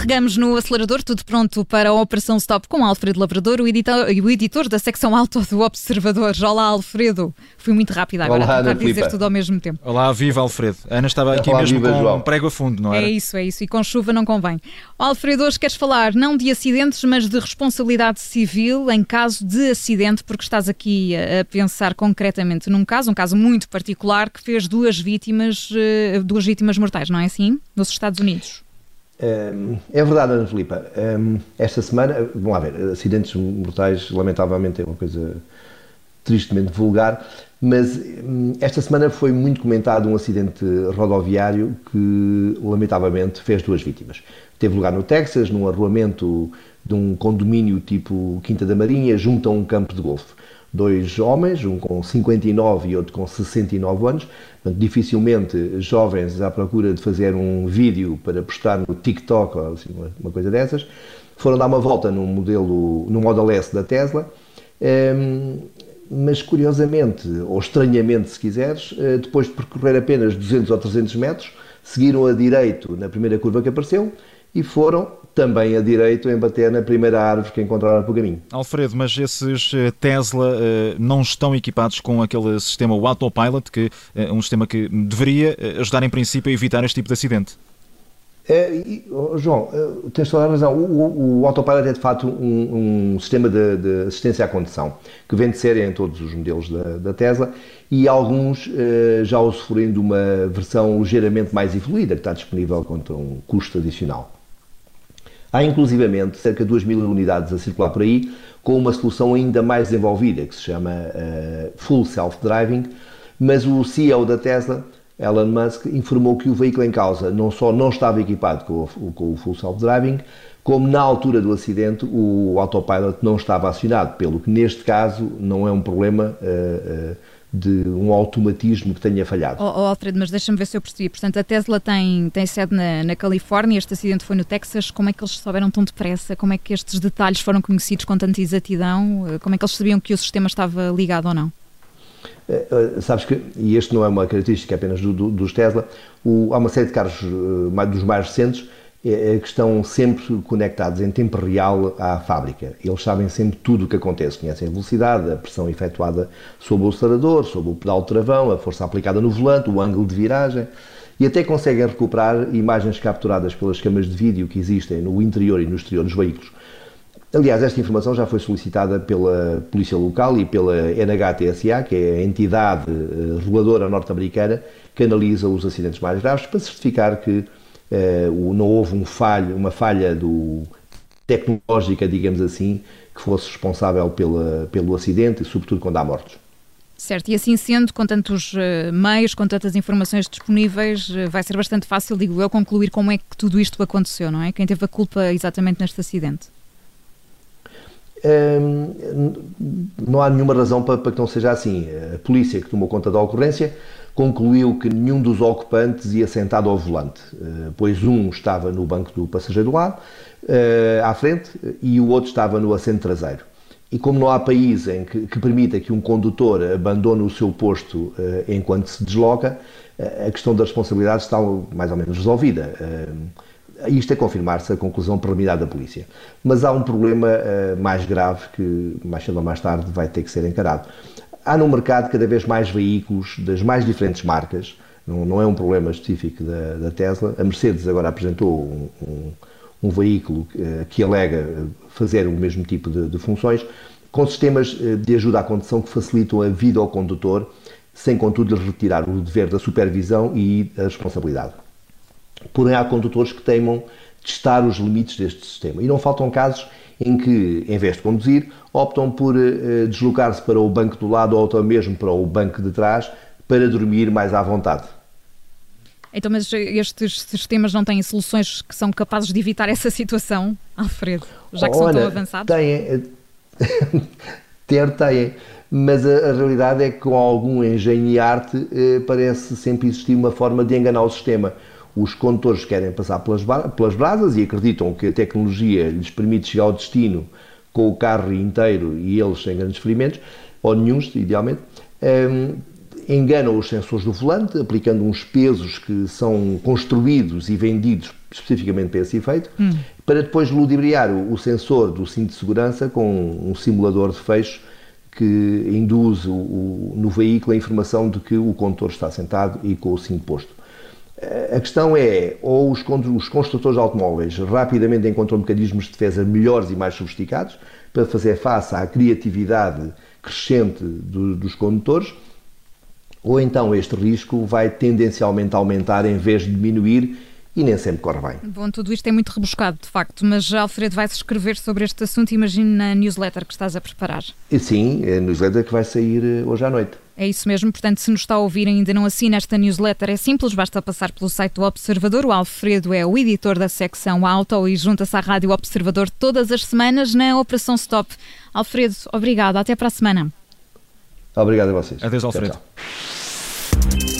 Carregamos no acelerador, tudo pronto para a Operação Stop com Alfredo Lavrador, o editor, o editor da secção alto do Observador. Olá, Alfredo. Fui muito rápida agora Olá, a tentar dizer tudo ao mesmo tempo. Olá, viva Alfredo. A Ana estava aqui Olá, mesmo viva, com João. um prego a fundo, não era? É isso, é isso. E com chuva não convém. Alfredo, hoje queres falar não de acidentes, mas de responsabilidade civil em caso de acidente, porque estás aqui a a pensar concretamente num caso, um caso muito particular, que fez duas vítimas, eh, duas vítimas mortais, não é assim? Nos Estados Unidos. É verdade, Ana Filipa. Esta semana, vamos lá ver, acidentes mortais, lamentavelmente, é uma coisa tristemente vulgar, mas hum, esta semana foi muito comentado um acidente rodoviário que, lamentavelmente, fez duas vítimas. Teve lugar no Texas, num arruamento de um condomínio tipo Quinta da Marinha, junto a um campo de golfe. Dois homens, um com 59 e outro com 69 anos, portanto, dificilmente jovens à procura de fazer um vídeo para postar no TikTok ou assim, uma, coisa dessas, foram dar uma volta num modelo, no Model S da Tesla, ehm, mas curiosamente, ou estranhamente se quiseres, eh, depois de percorrer apenas 200 ou 300 metros, seguiram a direito na primeira curva que apareceu e foram também a direito em bater na primeira árvore que encontraram pelo caminho. Alfredo, mas esses eh, Tesla eh, não estão equipados com aquele sistema o Autopilot, que é um sistema que deveria ajudar em princípio a evitar este tipo de acidente. É, oh, João, tens toda a razão. O, o, o Autopilot é de facto um, um sistema de, de assistência à condução que vem de série em todos os modelos da, da Tesla e alguns eh, já usufruem de uma versão ligeiramente mais evoluída que está disponível contra um custo adicional. Há inclusivamente cerca de 2 mil unidades a circular por aí com uma solução ainda mais desenvolvida que se chama eh, Full Self-Driving, mas o CEO da Tesla, Elon Musk, informou que o veículo em causa não só não estava equipado com o, com o Full Self-Driving, como na altura do acidente o autopilot não estava acionado, pelo que neste caso não é um problema eh, eh, de um automatismo que tenha falhado. Oh, oh, Alfredo, mas deixa-me ver se eu percebi. Portanto, a Tesla tem, tem sede na, na Califórnia, este acidente foi no Texas. Como é que eles souberam tão depressa? Como é que estes detalhes foram conhecidos com tanta exatidão? Como é que eles sabiam que o sistema estava ligado ou não? Eh, sabes que, e este não é uma característica apenas do- do- dos Tesla, o- há uma série de carros eh, mais- dos mais recentes que estão sempre conectados em tempo real à fábrica. Eles sabem sempre tudo o que acontece, conhecem a velocidade, a pressão efetuada sobre o acelerador, sobre o pedal de travão, a força aplicada no volante, o ângulo de viragem e até conseguem recuperar imagens capturadas pelas câmaras de vídeo que existem no interior e no exterior dos veículos. Aliás, esta informação já foi solicitada pela Polícia Local e pela NHTSA, que é a entidade eh, reguladora norte-americana que analisa os acidentes mais graves, para certificar que não houve um falho, uma falha do, tecnológica, digamos assim, que fosse responsável pela, pelo acidente sobretudo, quando há mortos. Certo, e assim sendo, com tantos eh, meios, com tantas informações disponíveis, eh, vai ser bastante fácil, digo eu, concluir como é que tudo isto aconteceu, não é? Quem teve a culpa exatamente neste acidente? Hum, não há nenhuma razão para, para que não seja assim. A polícia que tomou conta da ocorrência concluiu que nenhum dos ocupantes ia sentado ao volante, eh, pois um estava no banco do passageiro do lado, eh, à frente, e o outro estava no assento traseiro. E como não há país em que, que permita que um condutor abandone o seu posto eh, enquanto se desloca, a questão da responsabilidade está mais ou menos resolvida. Isto é confirmar-se a conclusão preliminar da polícia. Mas há um problema eh, mais grave que, mais cedo ou mais tarde, vai ter que ser encarado. Há no mercado cada vez mais veículos das mais diferentes marcas, não, não é um problema específico da, da Tesla. A Mercedes agora apresentou um, um, um veículo eh, que alega eh, fazer o mesmo tipo de, de funções, com sistemas de ajuda à condução que facilitam a vida ao condutor, sem contudo lhe retirar o dever da supervisão e a responsabilidade. Porém, há condutores que teimam testar os limites deste sistema. E não faltam casos em que, em vez de conduzir, optam por eh, deslocar-se para o banco do lado ou até mesmo para o banco de trás para dormir mais à vontade. Então, mas estes sistemas não têm soluções que são capazes de evitar essa situação, Alfredo? Já que são Olha, tão avançados? Têm, ter, têm. Mas a, a, realidade é que com algum engenho e arte eh, parece sempre existir uma forma de enganar o sistema. Os condutores querem passar pelas, pelas brasas e acreditam que a tecnologia lhes permite chegar ao destino com o carro inteiro e eles sem grandes ferimentos, ou nenhums, idealmente. Um, enganam os sensores do volante, aplicando uns pesos que são construídos e vendidos especificamente para esse efeito, hum. para depois ludibriar o, o, sensor do cinto de segurança com um simulador de fecho que induz o, o, no veículo a informação de que o condutor está sentado e com o cinto posto. A questão é, ou os, os construtores de automóveis rapidamente encontram mecanismos de defesa melhores e mais sofisticados para fazer face à criatividade crescente do, dos condutores, ou então este risco vai tendencialmente aumentar em vez de diminuir e nem sempre corre bem. Bom, tudo isto é muito rebuscado, de facto, mas Alfredo vai-se escrever sobre este assunto, imagino, na newsletter que estás a preparar. Sim, é a newsletter que vai sair eh, hoje à noite. É isso mesmo, portanto, se nos está a ouvir e ainda não assina esta newsletter, é simples, basta passar pelo site do Observador. O Alfredo é o editor da secção Auto e junta-se à Rádio Observador todas as semanas na Operação Stop. Alfredo, obrigado, até para a semana. Obrigado a vocês. Adeus, Alfredo. Tchau, tchau.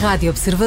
Rádio Observador.